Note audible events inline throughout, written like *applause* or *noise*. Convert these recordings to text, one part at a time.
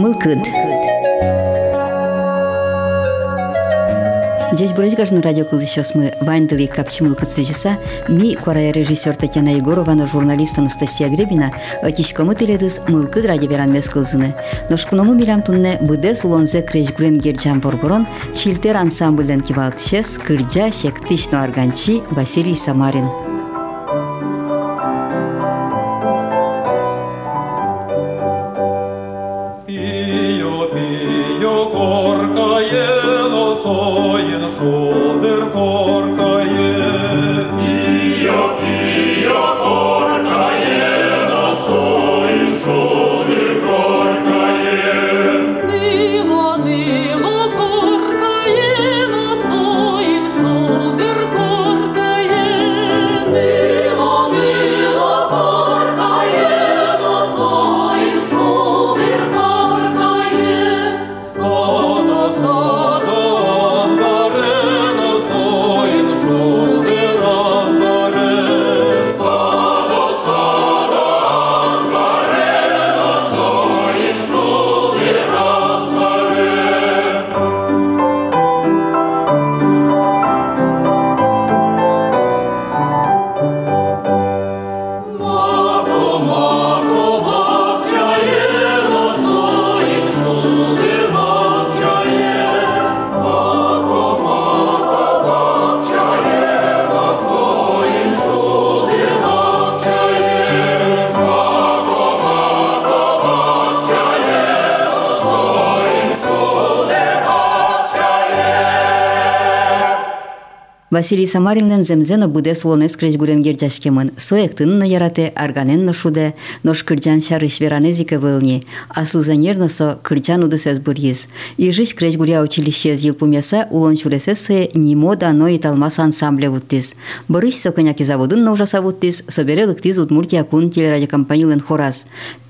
Мылкыд. Здесь Бурачгажный радио сейчас мы Вайндали Капчимыл Кыцыжиса, ми корая режиссер Татьяна Егорова, но журналист Анастасия Гребина, отичкамы теледыз мылкыд радио веран мес кылзыны. Ношкуному милям тунне быде сулонзе крежгурен герджан боргорон, чилтер ансамбльден кивалтышес, кырджа шектишно арганчи Василий Самарин. Василий Самариннен земзено буде солонес крежгуренгер жашкемын. Соектын ярате арганен шуде, нош кырджан шарыш веранезике вылни. Асылзанерно со кырджан удысез бурьиз. И жиш крежгуря училище зил пумяса улон чулесесе нимо дано и талмас ансамбле уттиз. Борыш соконяки заводын ножаса уттиз, собере лыктиз Удмуртия кун телерадиокомпаниялен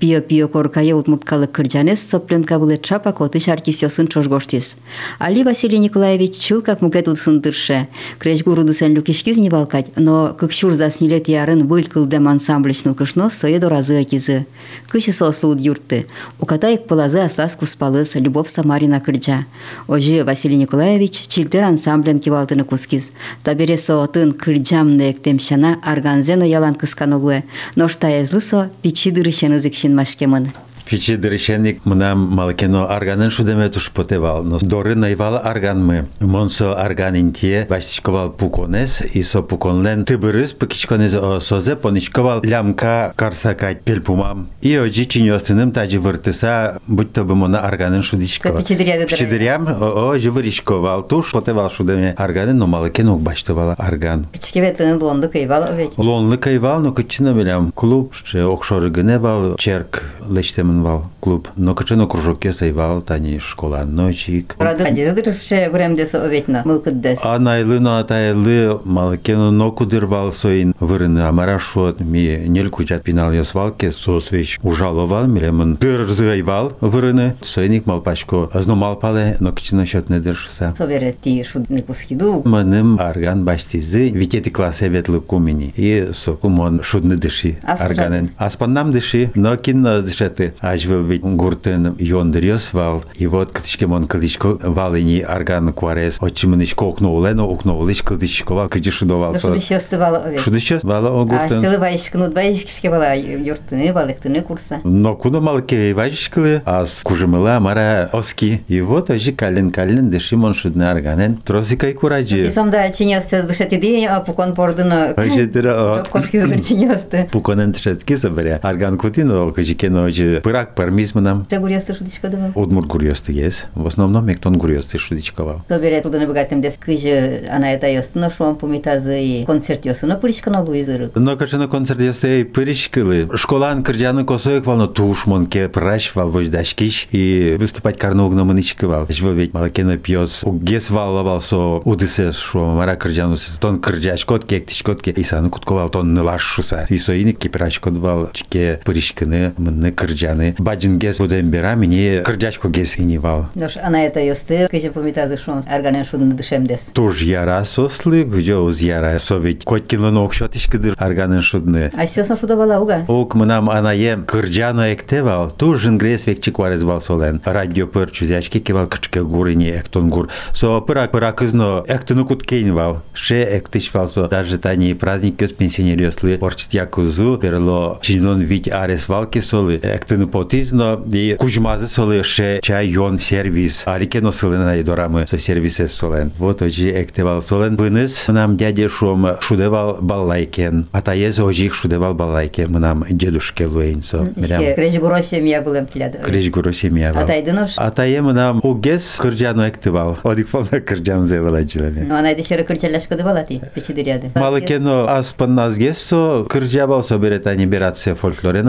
хораз. Пио-пио коркая удмурткалы кырджанес сопленка было чапа коты шарки сёсын чожгоштиз. Али Василий Николаевич чыл как мукет удсындырше. Креш гуруды сен люкишкиз не балкать, но как щур за снилет ярын вылькал дем ансамбличныл кышно сое до разы акизы. Кыши сослуд юрты. У катаек полазы аслас куспалыс Любовь Самарина кырджа. Ожи Василий Николаевич чилтер ансамблен кивалтыны кускиз. Табере соотын кырджам нектемшана арганзено ялан кысканулуэ. Но штаезлы со пичи дырышен ызыкшин în mașchemână. Фичи дрешеник мна малкено арганен шудеме туш потевал. Но доры наивал арган мы. Монсо арган интие баштишковал пуконес и со пуконлен тыбырыс пыкичконез созе поничковал лямка карсакать пельпумам. И ожи чиньостыным тажи выртыса будь то бы мона арганен шудичковал. Пичидырям ожи выришковал туш потевал шудеме арганен но малкено баштовал арган. Пичкеветен лонды кайвал овеч. Лонлы кайвал но кычина белям клуб окшоры гневал черк лечтемын вал клуб. Но качено кружок сайвал тани школа ночик. Рада дедырше времде советна мылкыддес. А найлы атайлы малкено нокудырвал соин вырыны амарашот ми нельку чат пинал ясвалке со свеч ужаловал милемын дыр згайвал вырыны соиник малпачко азно малпале но качено счет не дыршса. Совере ти шудны кускиду. Маным арган баштизы витети классе ветлы кумини и сокумон шудны дыши арганен. Аспаннам дыши, но кинно дышеты. ажвел ведь гуртен йондриос вал и вот кытышкемон кылычко валыни арган куарес очимыныш кокноулено укноулыш кылычко вал кыжышу довал со шудышёсты вал ове шудышёс вала о гуртен а сылы вайшкынут вайшкишке вала юртыны балыктыны курса но куно малке вайшкылы аз кужымыла мара оски и вот ожи кален кален дышимон шудны арганен тросикай кураджи Тисомда чиньёсты дышати день а пукон пордыно Ожидыра Кошкизгыр чиньёсты пуконен тшецки собере арган кутино кыжикено ожи пырак пармизманам. Че гурьясты шудичкадывал? Удмурт гурьясты есть. В основном мектон гурьясты шудичковал. То берет туда набегатым дес кыжы ана это ёсты, но шуам помитазы и концерт ёсты, но пыричка на луизыры. Но кача на концерт ёсты и пыричкалы. Школан кырджаны косоек вал, но туш монке праш вал вождашкиш и выступать карнугно маничковал. Жво ведь малакена пьёс. Угес вал вал со удысе шо мара кырджану тон кырджаш кот кек тишкотке и сану кутковал тон нылаш шуса. И соиник кипраш кот вал чке пыричканы мынны кырджаны арганы. Баджин гес будем бера, мне кырджачко гес инивал. Дош, она это ёсты, кыжы помитазы шон, арганен шудын дышемдес. Туж яра сослы, где уз яра совет. Коткинлын окшот ишкыдыр арганен шудны. А все сон шуда бала уга? Ок мынам анаем кырджано эктевал, туж ингрес векчик варез бал солен. Радио пыр чузячки кевал кычке гурине эктон гур. Со пырак пырак изно эктыны куткейнвал. Ше эктыш вал со даже тани праздник көз пенсионер ёслы. Орчит якузу, перло чинон вить арес валки солы. Эктыны potizno i kužmazi soli še čaj yon servis. Arikeno solena со doramı so Вот, solen. солен oji нам solen. Vınız nam dede şom şudeval ез Atayez ojik şudeval ballayken нам дедушке луэйн со. Креш гуро семья булем киляды. Креш гуро семья был. Атайдыныш. Атайем нам угес кырджану эктивал. Одик полна кырджам зевала жилеме. Ну анайды шеры кырджалашка дывала ти. Пичи дыряды. Малыкено аспан назгес со кырджабал со берет ани бератсе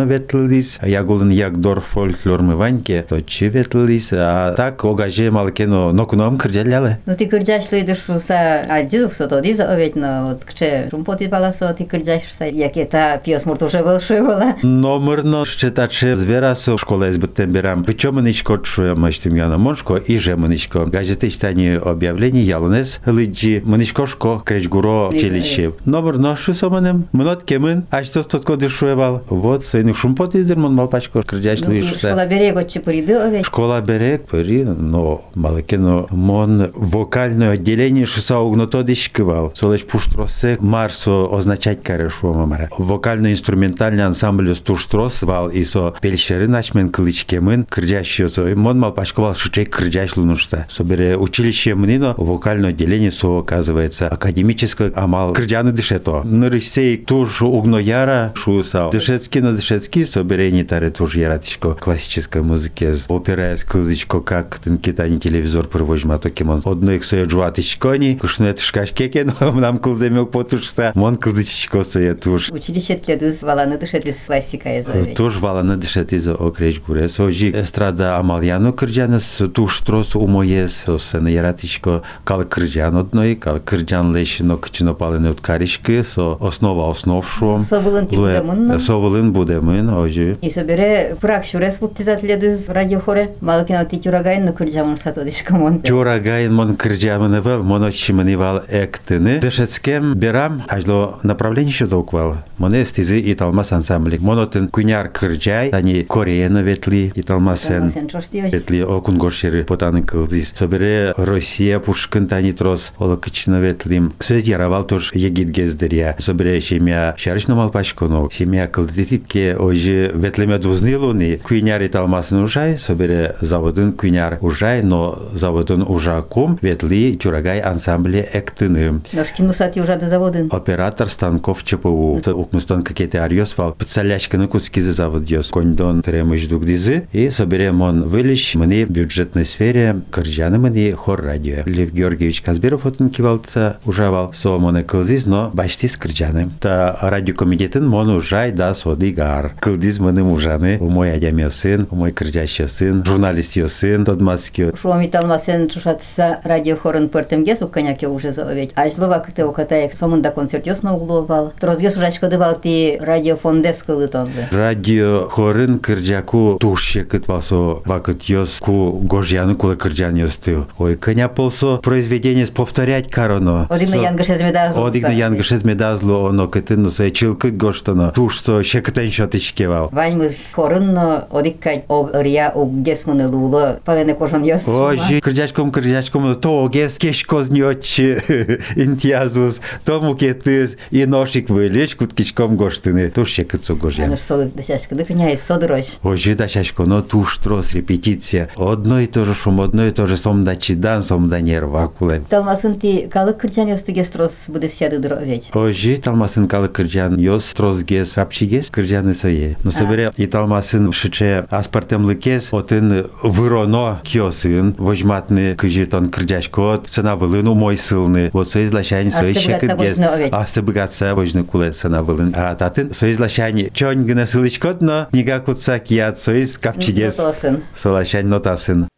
ветлдис. Ягулын я ягдор фольклор мы ваньке, то чи ветлис, а так огаже малыкено нокуном кырджаляле. Ну, ти кырджаш луйдыш са, а дизух со то диза овет, но вот кче румпоти баласо, ти кырджаш са, як это пиос муртуше был шуевала. Номерно считаче зверасо школа збитем берам. Причем ничко чує маштим яна моншко і же маничко. Газети читані об'явлення ялонес лиджі маничкошко кречгуро училище. Номерно що саманем? Мнот кемен, а що тут коди шуєвал? Вот свину шумпоти дермон малпачко крджаш Ну, ти лиш школа берег от чепуриды овет. Школа берег, пері, но маликино мон вокальне відділення, що са угнотодишкивал. Солеч пуштросе марсо означать карешо мамара. Вокально-инструментальный ансамбль стуштрос вал и со пельшери начмен кылычкемын кырджащио со мон мал пашковал шучей кырджащ лунушта. Собере училище мнино вокальное отделение со оказывается академическое амал кырджаны дышето. Нырысей туж угно яра шуса. Дышецкий на дышецкий собере не таре туж яратичко классической музыки. Опера с кылычко как тын китани телевизор провожма токемон. Одно их соя джуатичкони, кушнет шкашкеке, но *laughs* нам кылземек потушса. Мон кылычко соя туж. Училище тледыз, валаны дышетис классика езовет. Туж валаны из окреч гуре. Сожи эстрада амаляно кырджанес, туж трос умоес, сена яратичко кал кырджан одной, кал кырджан лешино кычино палене от каришки, со основа основ шум. Ну. Совылын будемын, ожи. И собере бірақ жүресбұтты затледіз радиохоре малкинати Тюрагайнны күрджамын сатодышкамон. Тюрагайнмон күрджамынывал моночимынывал эктыны. Дышецкем берам ажло направление еще доквал. Моне стезы и талмас ансамблик. Монотын куняр кыржай ани кореяны ветли и талмасен Ветли окун горшері потаны кылдыз. Собере Россия пушкын тани трос олы кычны ветлим. Сөз яравал тур егит гездыря. Собере семья шарышнамал пашкону. Семья кылдытитке ожи ветлеме дузнил дузнилуни. Куйняр италмасын ужай. Собере заводын куйняр ужай, но заводын ужакум ветли тюрагай ансамбле эктыны. Ножки нусати уже до заводын. Оператор станков ЧПУ. Укмыстон какие-то арьос вал. Подсолячканы кускизы завод дёс. Кондон тремыш дугдизы. И соберем он вылещ. Мне бюджетной сфере кырджаны мне хор радио. Лев Георгиевич Казберов отын кивалца ужавал. Со моне кылдиз, но башти с кырджаны. Та радиокомитетін мон ужай да соды гар. Кылдиз мыным ужаны. У мой адяме сын, у мой кырджаща сын, журналист ё сын, тодмацки. Шуами талмасен чушатса радиохорын пыртымгес уканяке уже заовет. Ажлова кыты окатаек сомында концертёс на угловал. Трозгес ужачко дывал ти радиофондевскый лытонды. Радио хорын кырджаку тушше кытвасо вакыт ёс ку гожьяны кулы кырджан ёстыл. Ой, коня полсо произведение повторять кароно. Одигна янгыш эзмедазлы. Одигна янгыш эзмедазло оно кытын со чылкыт гоштоно. Тушсо шекытен шот ишкевал. Ваньмыз хорынно одиккать ог ырья оггес мыны лулы палене кожон ёс. Ожи кырджачком кырджачком то огес кеш кознёч *laughs* интиазус, то мукетыз и ношик вылечь куткичком гоштыны. Тушше кытсо гожьян. Ануш солы дышашка дыхня и содырось. Ожи да шашко, но туш трос репетиция. Одно и то же шум, одно и то же сом да чидан, сом да нерва куле. Талмасын ти калык кырчан ёстыгес трос будес ядыдыр овет. Ожи талмасын калы кырджан, йос трос гес, апчигес кырджаны сое. Но собере и талмасын шиче аспартем лыкес, отын выроно киосын, вожматны кыжитон кырджашко, цена вылын умой сылны. Вот соизлашань сое Астыбыгатса шекыт гес. вожны куле цена вылын. А татын соизлашань чонь гына сылычкот, но нига кутса кият соиз капчигес. Нотосын. Солашань нотасын.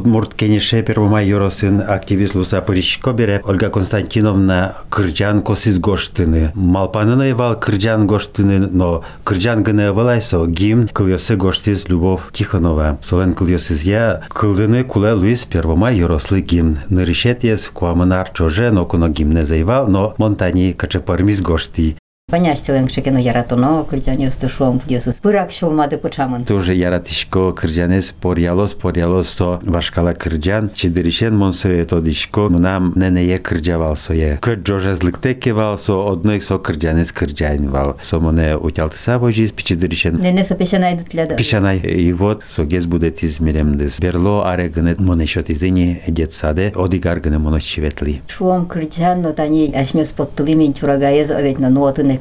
Удмурт кенеше первомайоросын активист луса Порищко бере Ольга Константиновна Кырджан косиз гоштыны. Малпанына евал Кырджан гоштыны, но Кырджан гыны евалайсо гимн кыльосы гоштиз Любовь Тихонова. Солен кыльосыз я кылдыны куле Луис первомай йорослы гимн. Нырышет ес куамынар чоже, но куно гимне заевал, но монтани качапармиз гошти. Поняштелен шекено яратоно кырджане устышуам пудесыз. Пырак шулмады пычамын. Тоже яратишко кырджанес порялос порялос со вашкала кырджан чидыришен монсо ето дишко нам ненее кырджавал сое. Кыр джожезлыкте кевал со одной со кырджанес кырджанвал. Со моне утялтыса вожиз пичидыришен. Нене со пешанай дытляда. Пишанай. И вот со гез будет измеремдес. Берло аре гыне моне шот изини детсаде одигар гыне моно чиветли. Шуам кырджан но тани ашмес поттыли мен чурагаез овет на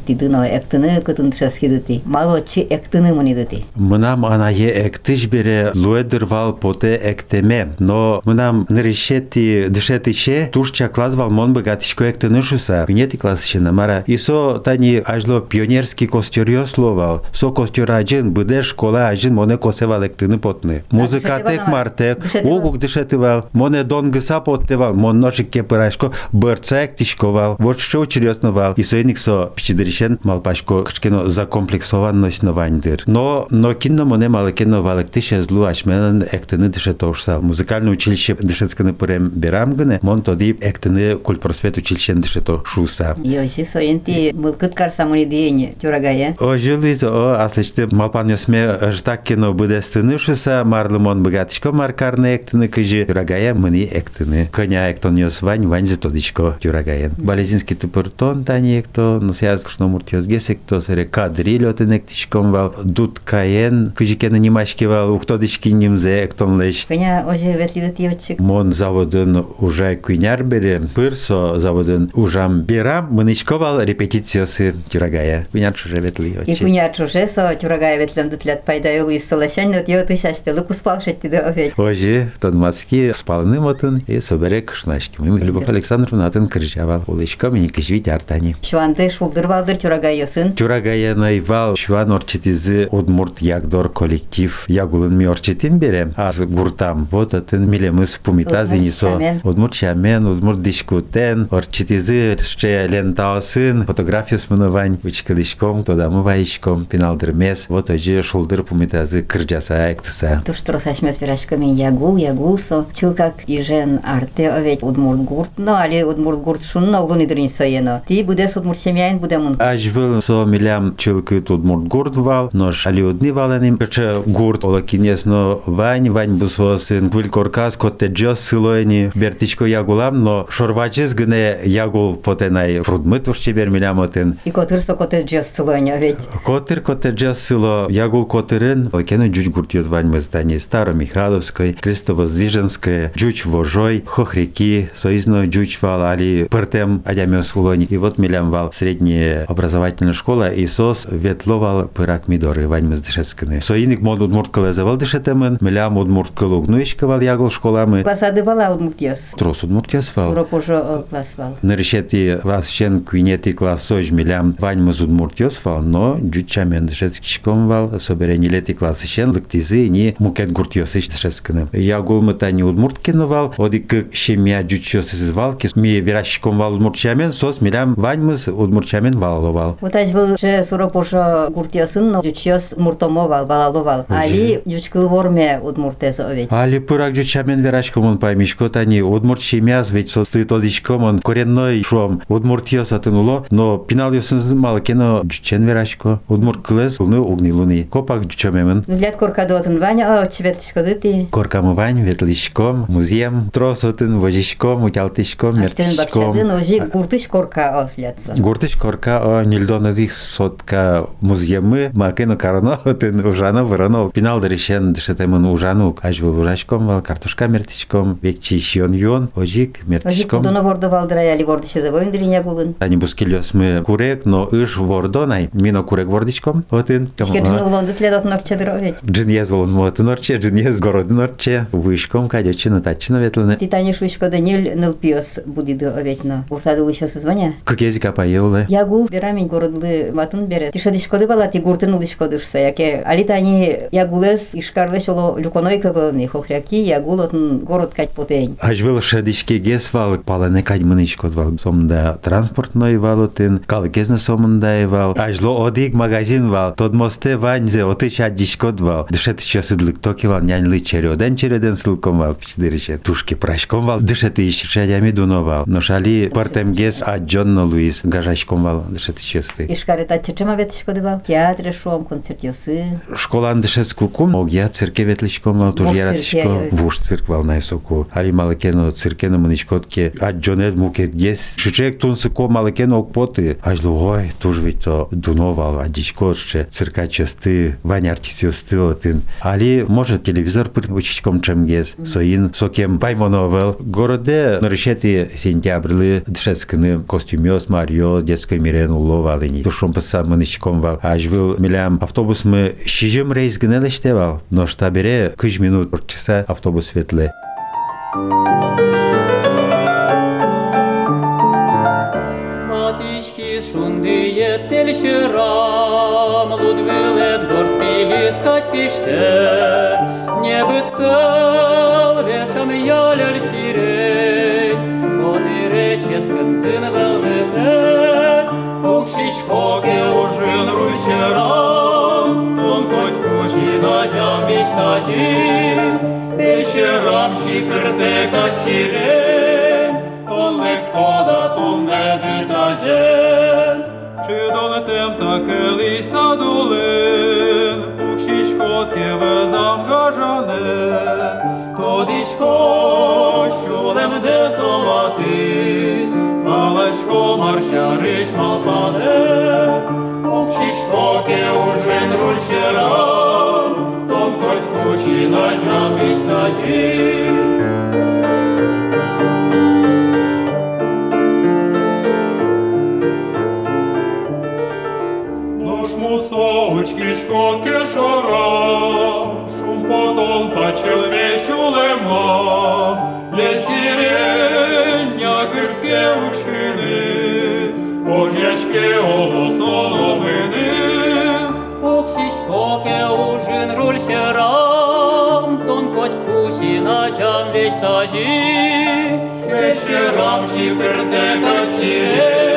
ತಿದ್ದು ನಾವು ಎಕ್ತನ ಕತನ್ ಶಾಸ್ಕಿದತಿ ಮಾಲು ಅಚ್ಚಿ ಎಕ್ತನ ಮನಿದತಿ ಮುನಾಮ್ анае эктиш бере луэдырвал поте эктеме но мынам нрешети дышетише турча клазвал мон бы гатишко эктенышуса минети классщина мара. Исо тани ажло пионерский костерьё словал. Со костер ажин быде школа ажин моне косевал эктыны потны. Музыкатек мартек угук дышетывал моне донгыса поттевал мон ношик кепырашко вот шо черёсновал исо эниксо пичидыришен малпашко кычкено закомплексованность нованьдыр. Но но кинно моне малекено валектише злу ашменен эктыны дыше тошса. Музыкальное училище дышецканы пырем берам гыне. Мон тоди эктыны культпросвет училищен дыше то шуса. Йоси соенти мылкыт карсамуни дейни чурагая. О жилиз о аслышты малпан ёсме ждак кино будестыны шуса марлымон богатишко маркарны эктыны кыжи чурагая мыни эктыны. Коня эктон ёс вань вань зетодичко чурагаен. Болезинский тупыртон тани экто, но связ кшно муртиозге секто сере кадриль отын эктишком вал дут каен кыжикені немашки вал уктодички нимзе эктон леш. Коня оже ветлидыт йотчик. Мон заводын уже куйняр бере, пырсо заводын ужам берам, мынычковал репетициясы чурагая. Куйняр чуже ветли И очи. куня чуже со чурагая ветлем дытлят пайда юлу и солошань, но йоты шашты луку спал шетти да овет. Ожи, тон маски спалны мотын и собере кышнашки. Мы Любовь Александровна атын кыржавал. Улычко мені кыжвит артани. Шуанды шулдыр балдыр чурагай йосын. Чурагая найвал шуан орчитизи удмурт ягдор коллектив ягулын ми орчитин берем. Аз гуртам. Вот атын милемыз пумитази нисо. Удмурт шамен, удмурт дишкутен, орчитизи ще лентаосын, фотография смынывань, учкадышком, тода мывайышком, пиналдырмес. Вот ожи шулдыр пумитази кырджаса эктыса. Туш трос ашмес верашками ягул, ягул со. Чилкак и жен арте овет удмурт гурт, но али удмурт гурт шунна улун идрин соено. Ти будес удмурт семьяин буде мун. Ажвыл со милям чилкы тут мурт гурт вал, но алиудни валеним, кача гурт ола кинес, но вань, вань бусосын, квиль коркас, котте джос силоени, бертичко ягулам, но шорвачыз гыне ягул потенай фрудмыт ушчебер милям отын. И котыр со коте джос сылоня овет. Котыр котте джос сило, ягул котырын, лакену джуч гурт йод вань мыздани, Старомихайловской, Крестовоздвиженская, джуч вожой, хохряки, соизно джуч вал, али пыртем адямес улони. И вот милям вал средняя образовательная школа, и сос ветловал пырак мидоры вань мыздышесканы. Соиник мод удмурт кылезавал дышетемын, милям удмурт кылуг нуишкавал ягул школамы. Классады бала удмурт йос. Трос удмурт ясвал. Суроп уже класс вал. Наришети класс шен квинети класс сож милям вань мазуд муртьос вал, но джучамен дышецки шком вал, соберени лети класс шен лыктизы ни мукет гуртьос иш дышесканы. Я гулмыта не удмурт киновал, одик шемя джучьос из валки, ми верашком вал удмуртчамен, сос милям вань мыз удмуртчамен вал балаловал. Аж был же суропоша гуртиосын, жучиос муртомовал, балаловал. Али жучкыл ворме удмуртес овет. Али пырак жучамен верашком он паймишко тани удмурт шимяз ведь состы тодишком он коренной шом удмуртиос атынуло, но пинал ёсын мал кено жучен верашко удмурт клес лны угнилуни. Копак жучамемен. Взгляд корка дотын ваня, а чевертишко зыти. Коркамы вань ветлишком, музеем, тросотын, вожишком, утялтышком, мертишком. бакчадын, ожи гуртыш корка ослятся. Гуртыш корка о нильдонадых сотка музеемы макено карно *laughs* тын ужано вырано пинал дрешен дешетемын ужану аж был ужачком вал картошка мертичком векчи шион юон ожик Ожи мертичком кудоно вордо валдырай, али вордыше забоин дриня гулын. Они бускилёс мы курек, но иш вордонай, мино курек вордичком, отын. Шкертин улонды тледот норчадыр овет. Джин ез волон мотын орче, джин ез городын орче, вышком кадечина тачина ветлene. Титани шушко да нил нылпиос будиды оветно. Усады лыша созвоня. Кыкези капаеулы. Я гул берамин городлы матын бере. Тиша дишкоды бала ти гуртын улышкодышса. Яке али тани я гулес ишкарлы шоло люконой кабылны. Хохряки я гул отын город кать потень. Аж вел шадишке гес вал, палане кадьмынычкот вал. Сомда транспортной вал отын, калкезна сомында вал. Аж ло одик магазин вал, тод мосте ваньзе, оты шадишкот вал. Дышет еще сыдлык токи вал, няньлы череден череден сылком вал, пичдерише. Тушки прашком вал, дышет ищ шадями дуно вал. Но шали партем гес аджонно Луис, гажачком вал, дышет еще сты. Ишкары татчычыма ветишкоды бал. Театре шом, концертиосы. Школан дышет скукум, огя цирке ветличком вал, туж Вов яратичко, цирке. вуш цирк вал найсоку. Али малакено циркено мыничкотке, аджонет мукет гес. Шичек тунсыко малакено окпоты. Ажлу, ой, туж ведь то дуно вал, адичко, ще цирка честы, ваня артистиосты отын. Али, может, телевизор пыр учичком чем гес, соин, сокем паймоновел. Городе нарешети сентябрлы, дшескыны костюмёс, марио, детской мирен уловалыни. Тушом пыса мыничком вал. Аж был милям автобус мы шижем рейс гнелеште вал. Но штабере кыж минут бір часа автобус ветле. Матишки шундые тельшерам, Лудвилет горд пилискать пиште, Не бытал вешам ялель сирень, Модыре ческан сын велметен, Укшишкоке ужин рульшерам, Он хоть кучина жам вистажин, Тельшерам шикрте касирень, Он легкода тумне дитажен, Чи долетем таке ліса нажам вистажин, Вечерам шиперте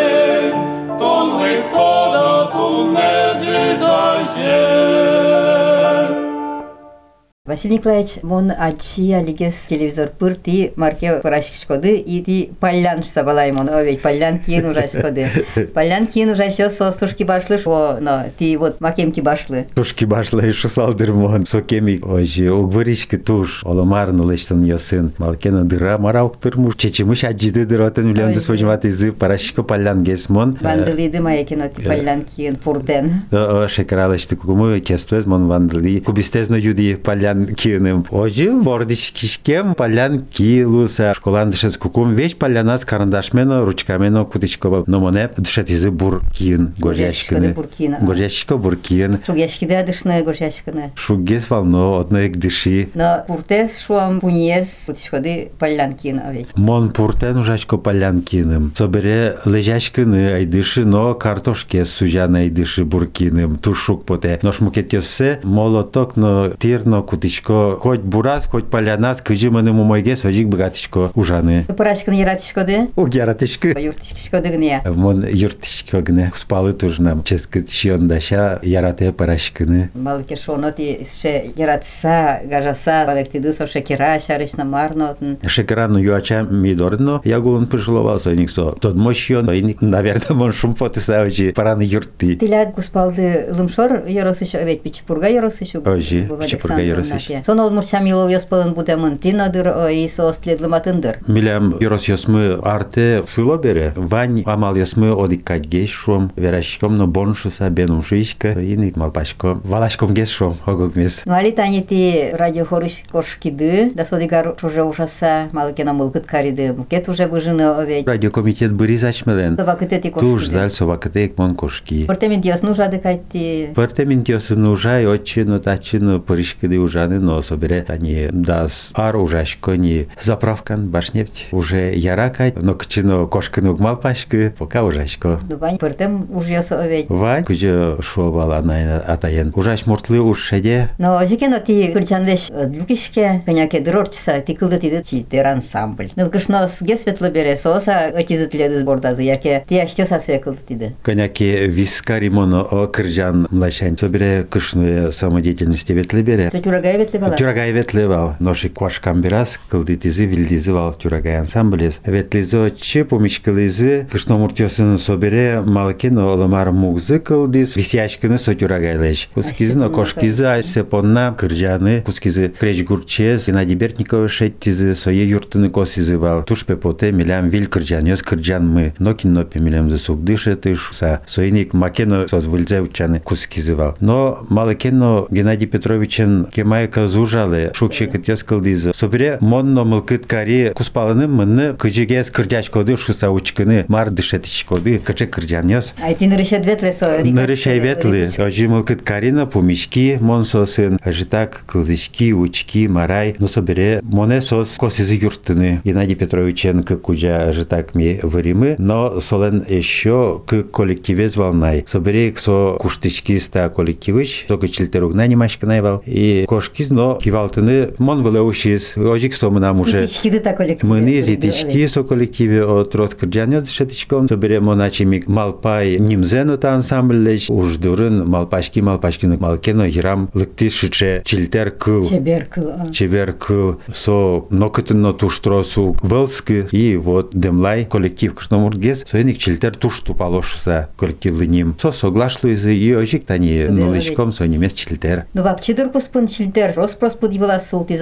Николаевич, мон ачи алигес телевизор пырти марке пырашкишкоды и ти паллян сабалай мон овей паллян киен ужашкоды. Паллян киен ужашо со сушки башлы о, но ти вот макемки башлы. Тушки башла и шусалдырмон, сокеми. Ожи, угваришки туш, оломарны лештен ясын. Малкена дыра мараук тырмуш, чечимыш аджиды дыротен Ой, влендес да. вожмат изы, парашко палян гесмон. Вандалиды маякино ти паллян киен пурден. Шекралашты кукумы тестуез мон вандали. Кубистезно юди палян киеним. Ожи, вордиш кишкем палян килуса. Школан дышес кукум веч палянат карандашмено, ручкамено кутичкова. Но моне дышет изы бур киен, Горяшкины горяшкины. буркина. Горяшко бур киен. Шугяшкиде адышная горяшкины. Шугес вално, одно ек дыши. Но пуртес шуам пуниес путишкоды паллян киен овей. Мон пуртен ужачко палянкиным. Собере лежачкины айдыши, но картошке сужан айдыши буркиным. Тушук поте. Нош мукетёсе молоток, но тирно кутичко яратышко хоть бурас, хоть полянат, кыжы мыны мумойге сожик богатышко ужаны. Пырашкын яратышкоды, Уг яратышкы. юртышкоды гне. Мон юртышко гне спалы тужнам. Ческет шиондаша ярате парашкыны. Малки шоноти ше яратса, гажаса, балектиды со шекера, шарышна марнотын. Шекрану юача мидорно, я гулон пожеловал соник со. Тот мощен, и, наверное, мон шум потысавчи параны юрты. Тилят гуспалды лымшор яросыш, овет пичпурга яросыш. Ожи, Пичпурга яросыш. Соно мурчам йыл яспалын будамын тинадыр э, Иисус следлым атындыр. Милям юрос ясмы арте сыло бере. Вань амал ясмы одиккать гейшром, верашком но боншуса бенум шишка иник малпашко. Валашком гейшром хогук мис. Ну али танити радио хорыш кошкиды, да содигар чужа ужаса малыкена мылкыт кариды. Мукет уже выжины овей. Радио комитет бырис ачмелен. Собакытети кошкиды. Туж даль собакытек мон кошки. Пыртемин диясну ти? кайтти. Пыртемин нужа и отчину тачину пырышкиды ужаны но собере они дас ар ужашко ни заправкан башнефть уже яракать, но кчино кошкину малпашкы, пока ужашко. Дубань портем ужьос овет. Вань, куже шуавала на атаен. Ужаш муртлы уж шеде, Но жикено ти кырчанлеш люкишке, коняке дырорчса, ти кылды тиды чилтер ансамбль. Нылкышнос ге светло бере соса, отизытледі сбордазы, яке ти аштеса све кылды тиды. коняки вискари моно о кыржан млашань. Собере кышную самодеятельности ветле бере. Со эветлебала тюрагай эветлебал ноши куашкан бирас кылдитизи вилдизибал тюрагай ансамблес. Эветлизочи пумичкылизи кышномуртёсыны собере малкен олымар мугзы кылдис висячкыны со тюрагайлеш кускизин окошкизы айсепонна кыржаны кускизы креч гурчес геннадий бертникова шеттизы сое юртыны косизыбал тушпе поте милям вил кыржан ёс кыржан мы нокин нопи милямды сукдыше тышса соиник макено соз выльзе учаны кускизывал но малыкено геннадий петровичен кемай казужалы, шукче кытяс кылдизы. Собере монно мылкыт кари куспалыны мынны кыжыгес кыржач коды шуса учкыны мар дышетич коды кычы кыржан ёс. Ай ти нырышет ветле со. Нырышай ветлы, ожи мылкыт карина пумишки, мон сосын, ажитак кылдышки, учки, марай, но собере моне сос косизы юртыны. Геннадий Петровичен к кужа ажитак ми варимы, но солен еще к коллективе звалнай. Собере со куштышки ста коллективыш, только чилтеруг нанимашка найвал, и кошкиз, но кивалтыны мон вылеушиз, ожик сто нам уже Тичкиды та коллективе. Мыны зитички со коллективе от Роскырджанец шетичком. Собере моначими малпай нимзено та ансамбльлеч. Уж дурын малпашки малпашкины малкено гирам лыкты шиче чилтер кыл. Чебер кыл. Чебер кыл со нокытынно туштросу вылскы и вот демлай коллектив кшномургез соеник чилтер туш тупалошса коллективлы ним. Со соглашлуизы и ожик тани Да, нуличком со немец чилтер. Ну вак чидыр куспын чилтер,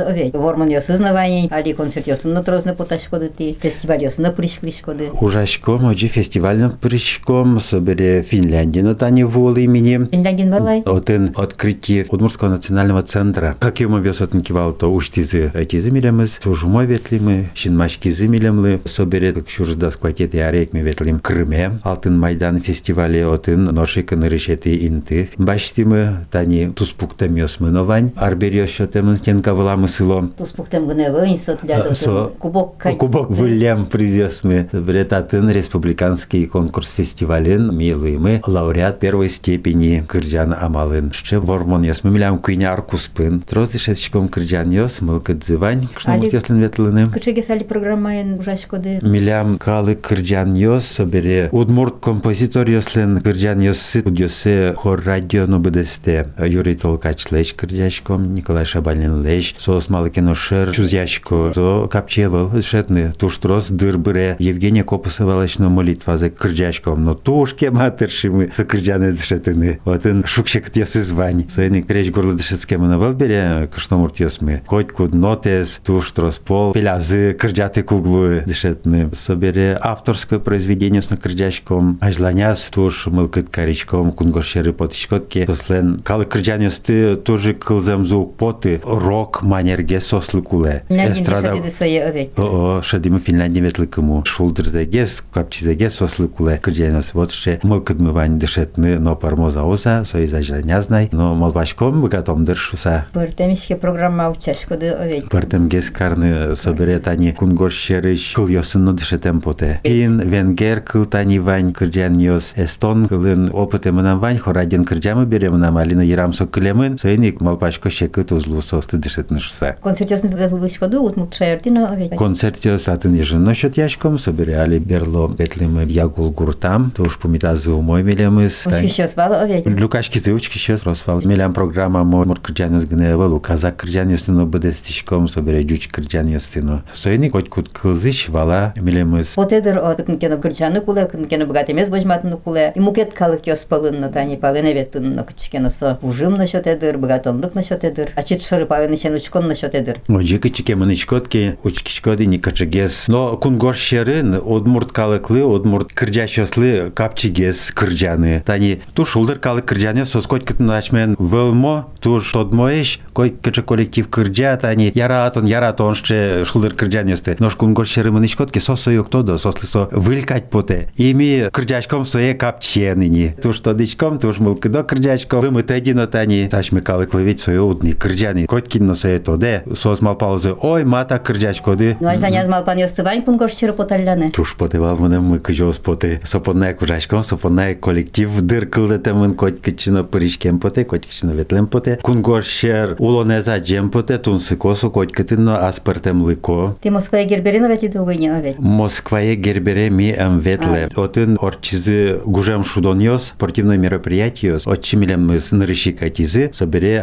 овет. Ворман ёс ызнаваний, али концерт ёс на трозны поташ коды ти, фестиваль ёс на пришклиш коды. Ужашком, оджи фестивальным прыщком собере Финляндии на тани вол имени. Финляндин балай. Один открытие Удмуртского национального центра. Как ему вез от кивал, то уштизы эти замилемыз, то жумо ветлимы, шинмашки замилемлы, собере как шуржда скватет и арек мы ветлим Крыме, Алтын Майдан фестивале отын ноши кынырышети инты. Баштимы, тани туспукта мёсмы новань, арберьё шотемын стенка вала сыло. Туспуктем гыне вынь сот ля Со кубок кай. Кубок вылем привез мы. Бретатын республиканский конкурс фестивален милуемы лауреат первой степени Кырджан Амалын. Ще вормон яс мы милям куйня аркуспын. Троз дешетчиком Кырджан яс мылкыт зывань. Кшнамут Али- яслын ветлыны. Кычеге сали программаен ужаш коды. Милям калы Кырджан яс собере. Удмурт композитор яслын Кырджан ясы удёсе хор радио ну бдсте. Юрий Толкач леч Кырджачком, Николай Шабалин леч. Сос малыкино шер чузячко. То капчевал шетны. Туш трос дырбыре. Евгения Копусова лечно молитва за Кырджачком. Но тушке матершимы за Кырджаны дышетыны. Отын шукшек ясы звань. Сойны креч горло дышецкема на Валбере. Кыштомурт ясмы. Хоть куд нотес, туш трос пол. Пелязы Кырджаты куглы дышетны. Собере авторское произведение с Кырджачком. Ажланяс туш мылкыт каричком. Кунгошеры потишкотке. Тослен калы Кырджанёсты тоже кылзем звук poty rok ma energeso slukule. Estrada. O, şadim Finlandiya vetlikumu. Şuldırda gez, kapçıza gez soslukule. Kırcaynas votşe. Mılkıdmı vani dışetni no parmoza oza, soyza janyaznay. No malbaşkom bugatomdır şusa. Bırdemişke programa uçaşkodu ovet. Bırdem gez karnı soberetani kungoşşeriş kılyosunnu dışetem pote. Keyin venger kıltani vani kırcanyos eston kılın opıtemınan vani horadin kırcamı beremınan alina yaramso kılemin. Soyenik malbaşko şekıt вань хорадин кырджамы бере мынам алина ярамсо кылемын. Соеник малпашко шекыт тузлу состы дышит нышса. Концертиосны величкоду утмут шаяртино овет. Концертио сатын еженно шотяшком собирали берло бетлим ягул гуртам, то уж помитазы умой мелемыз. Учки сейчас вала овет. Лукашки зывучки сейчас росвал. Мелям программа мой мур кырджанес гневалу, казак кырджанес но бедестишком собере жуч кырджанес тино. Соени хоть кут кылзыш вала мелемыз. Вот эдер от кынкена гырчаны куле, кынкена богат эмес божматын куле. И мукет калык ёс палынна тани палын эветтын на кычкена со. Ужым насчет эдер, богатонлык насчет эдер. А качет шоры павен ичен учкон на шотедер. Мужик и чеке маничкотки, учкишкоди не качагес. Но кунгор шерин, одмурт калекли одмурт кырджашослы, капчигес кырджаны. Тани ту шулдер калек шулдыр со кырджаны соскоткатын начмен вылмо, ту шодмоеш, кой кача коллектив кырджа, тани яратон, яратон Но шулдыр кырджанесты. Нош кунгор шерин маничкотки сосо йоктодо, сослысо вылькать поте. Ими кырджашком сое капченини. Ту тодичком, туш мулкыдо кырджачком. Дымы тедино тани, сачмы калыклы ведь сое удник. кырджаны. Коткин но сое тоде. Сос мал паузы. Ой, мата кырджачкоды. Ну аж заняз малпан ёстывань кунгор шыры поталляны. Туш потевал мене мы кыжос поте. Сопонная кужачком, сопонная коллектив дыр кылдete мен коткичино пыришкем поте, коткичино ветлем поте. Кунгор шер улонеза джем поте, тунсы косу коткитино аспертем лыко. Ти Москвая герберин овет и дугыня овет. Москвае гербере ми эм ветле. Отын орчизы гужем шудоньос, спортивное мероприятие, отчи милем мы снырыши катизы, собере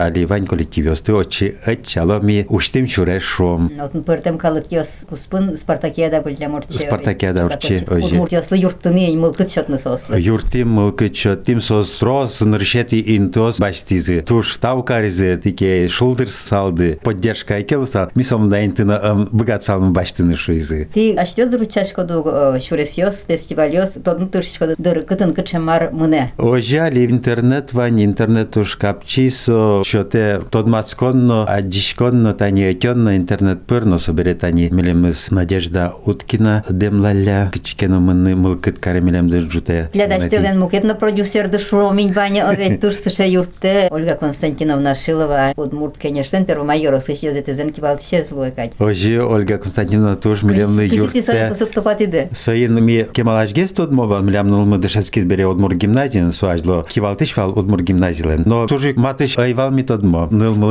аливань коллективёсты, отчи отчало ми уштим чуре шом. Отын пыртем калык ёс куспын Спартакиада бүлле мурче. Спартакиада урчи, оже. Удмурт ёслы юрттыны мыл кыт шотны сослы. Юртим мылкы чотим состро снырышети интос баштизы. Туш тавкаризы тике шулдыр салды. Поддержка айкелса, ми сомда интына быгат салмы баштыны шуизы. Ти аштез ручашко ду шурес ёс, фестиваль ёс, тодын тыршко дыр кытын кычемар мыне. Ожали в интернет вань интернет уж капчисо, що те тодмацконно, аджишконно, тані отьонно, интернет пирно собере тані мілемис Надежда Уткіна, демлаля, кичкено мене мылкыт каре мілемде жуте. Глядачтелен мукетно продюсер дышло минь ваня овет туш сыша юрте. Ольга Константиновна Шилова, удмурт, конечно, первомайорос, еще зетезен кивал щезло кать. Ожи Ольга Константиновна туш мілемне Кичити сами юрте. кусып топат иде. Соин ми кемалашгес тод мова млямнул мы дышецкис бере одмур гимназиен суажло кивалтыш вал одмур гимназилен. Но тужи матыш айвал ми тод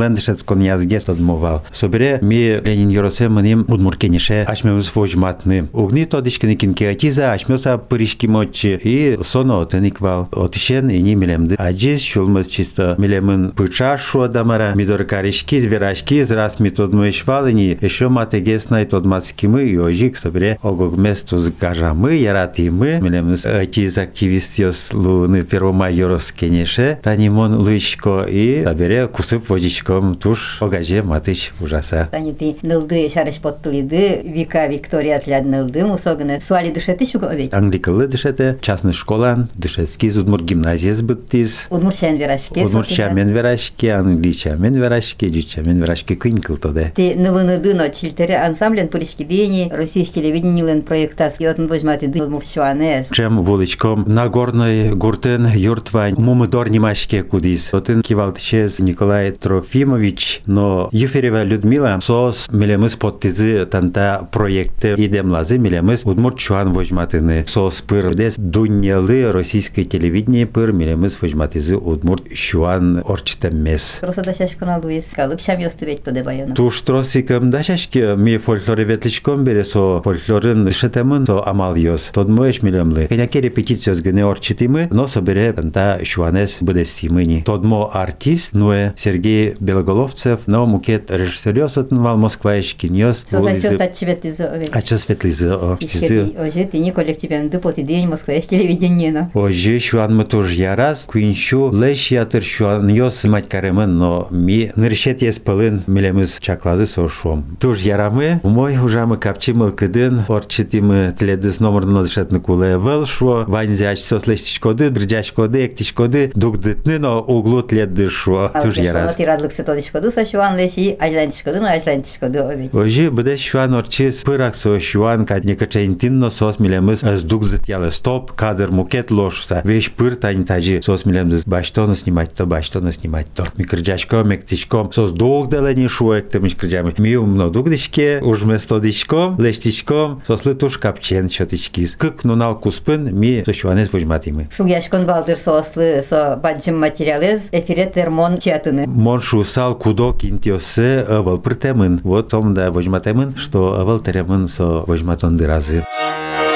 язгес тод мовал. Собере ми Ленин Йоросе мним удмур кенише ашмемыз вожматны. Угни тодишкини кинки атиза ашмеса пыришки мочи и соно отеник вал. Отишен и не милемды. Аджис шулмыз чисто. Милемын пыча шо дамара мидор каришки зверашки раз ми тод мышвал и не еще матегес на тод мацкимы и ожик собере огогместу згажамы яратимы милемыз атиз активистиос луны первомайорос кенеше танимон лычко и собере кусып водичком туш огаже матыч ужаса. Тани ти нылды шарыш поттылиды, Вика Виктория тляд нылды мусогыны. Суали дышеты шуга овет. Англикалы дышете, частный школан, дышецкий зудмур гимназия сбыттиз. Удмурчан верашке. Удмурча мен верашки, англича мен верашки, жуча мен верашки кынькыл тоде. Ти нылыны дыно чилтере ансамблен пыришки дени, российский телевидениелен проектас, йотын возьматы ды удмурчуанес. Чем вуличком Нагорной гуртен юртвань мумыдор немашке кудис. Отын кивалтчез Николай Трофимович, но Юферева Людмила сос милемыз поттизы танта проекты идем лазы милемыз удмурт чуан вожматыны. Сос пыр дес дуньялы российское телевидение пыр милемыз вожматызы удмурт чуан орчтеммес. Просто да шашкана Луис, калык шам ёсты ведь то дебайона. Туш тросикам дашашки ми фольклоре ветличком бере со фольклорын шетемын со амал йос. Тод моеш милемлы. Кеняке репетициос гыне орчитимы, но собере та шуанес будестимыни. Тод мо артист, нуэ Сергей Белоголовцев, но мукет режиссерёс отнвал Москва ешкиньос. Созай стать чебет из овет. А час ветлизы о. Ишкети, оже, ти не коллективен ды поти день Москва еш телевидение. Ожи шуан мы тоже ярас, куиншу, леш ятыр шуан йос мать каремын, но ми ныршет ес пылын милемыз чаклазы со шуом. Туж ярамы, мой ужамы капчи мылкыдын, орчитимы тледыз номерно дышетны куле вел шо, ванзяч сос лештичкоды, дрджачкоды, эктичкоды, дугдытны, но углу тледды шо. Туж ярас. Ти радлык се тодишкоду со шуан леши, ажлантишкоду, но ажлантишкоду овет. Ожи бде шуан орчи пырак со шуан кад некачаинтинно сос милемыз аз дугдыт ялы стоп кадр мукет лошса. Веш пыр тань тажи сос милемыз баштоны снимать то, баштоны снимать то. Микрджачко, мектичком, сос долг делени шуек ты микрджами. Ми умно дугдишке, уж место дишком, лештичком, сос лытуш капчен чотичкис. Кык нунал куспын, ми со шуанес вожматимы. Шугяшкон балдыр сослы со баджым материалез, эфире термон чатыны. Моншу шусал кудок интиосе вал претемен. Вот сом да вожматемен, што вал теремен со вожматон дирази. Музика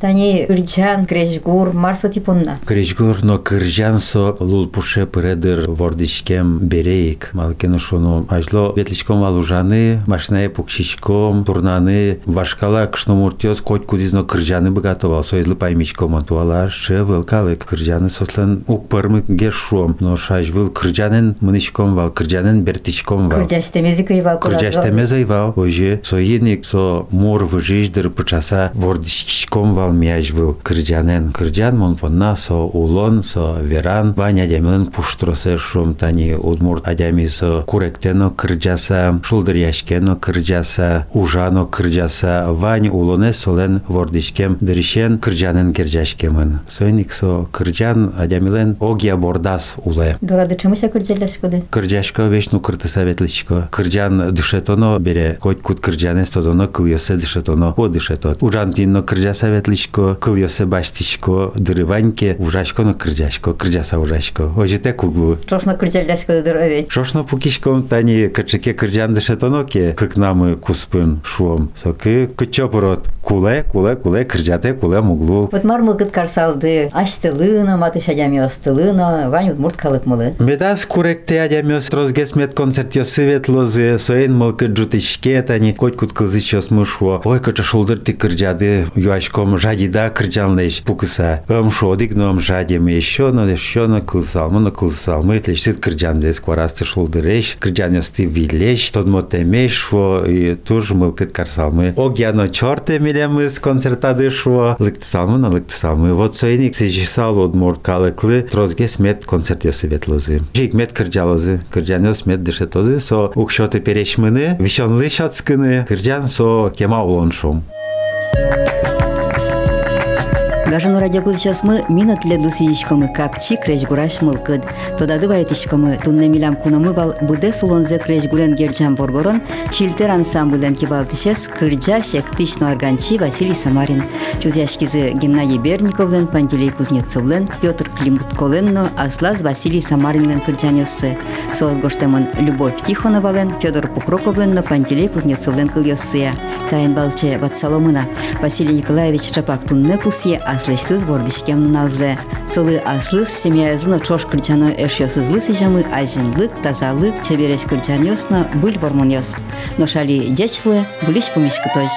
тани Кырджан, Крешгур, Марсо типонна. Кречгур, но кыржансо лул пуше пыредыр вордичкем берейк. Малкену шону ажло ветличком алужаны, машинае пукшичком, турнаны, вашкала кшномуртиос коть кудизно кыржаны богатовал. Сойлы паймичком онтуала, ше вылкалы кыржаны сослен укпырмы гешуом. Но шаж выл кыржанын мыничком вал, кыржанын бертичком вал. Кырджаш темези кыйвал Кырджаш темезайвал, оже, со едник, со мур выжиждыр пычаса вордичком вал мяж выл. Кырджанен, кырджан мон понна, со улон, со веран, вань адямилен пуштросе шум тани удмур адями со куректено кырджаса, шулдыр яшкено кырджаса, ужано кырджаса, вань улоне солен вордичкем дыришен кырджанен киржашкемын. Сойник со кырджан адямилен огия бордас уле. Дорады чымыся кырджаляш коды? Кырджашко вечно кырты советличко. Кырджан дышетоно бере, коть кут кырджане стодоно кыльосе дышетоно, о дышетот. Ужантинно кырджа советличко, кыльосе баштичко, дырываньке, ужашко но кырджашко, кырджаса ужашко. Ожите куглу. Шошно кырджаляш коды дыровет. Шошно пукишком тани качеке кырджан дышетоноке, кык намы куспын шуом. Соки кычопорот куле, куле, куле, кырджате, куле муглу. Вот мармыл кыт карсалды, аштылына, матыш адями остылына, вань удмурт калык мылы. Медас куректе адямиос розгес мед концерт йосывет лозе, соен мылкы джутишке тани коть кут кылзычос мышво. Ой, кача шулдыр ты кырджады, юашком жадида кырджалныш пукыса. Ым шодик ном жадим еще но еще на кылсалмы на кылсалмы. Лишит кырджан дес кварасты шулдыреш кырджан ясты вилеш тодмо темеш во и туж мылкыт карсалмы. Огяно чорт эмилемыз концертадыш во лыктысалмы на лыктысалмы вот соеник сежисал одмор калыклы трозгес мет концерт ясыветлозы жик мет кырджалозы кырджан яс мет дышетозы со укшоты перешмыны вишонлы шацкыны кырджан со кема улоншом. Thank you. Гажану радиоклычасмы минут леду сиичкомы капчи креш гураш мылкыд. Тодады байтишкомы тунне милям куномы бал буде сулонзе креш гурен герджан боргорон чилтер ансамблен кибалтышес кырджа шектично арганчи Василий Самарин. Чузяшкизы Геннадий Берниковлен, Пантелей Кузнецовлен, Петр Климутколенно, Аслаз Василий Самаринлен кырджанёссы. Соос гоштемын Любовь Тихоновален, Федор Пукроковлен, Пантелей Кузнецовлен кыльоссыя. Тайын балче Ватсаломына. Василий Николаевич Чапак тунне пусье слышсыз бордишкем налзе. Солы аслыс семьязыны чош кырчаны эшёсызлы сижамы ажинлык, тазалык, чебереш кырчан ёсна, быль бормон ёс. Ношали дячлы, булиш помешкы тож.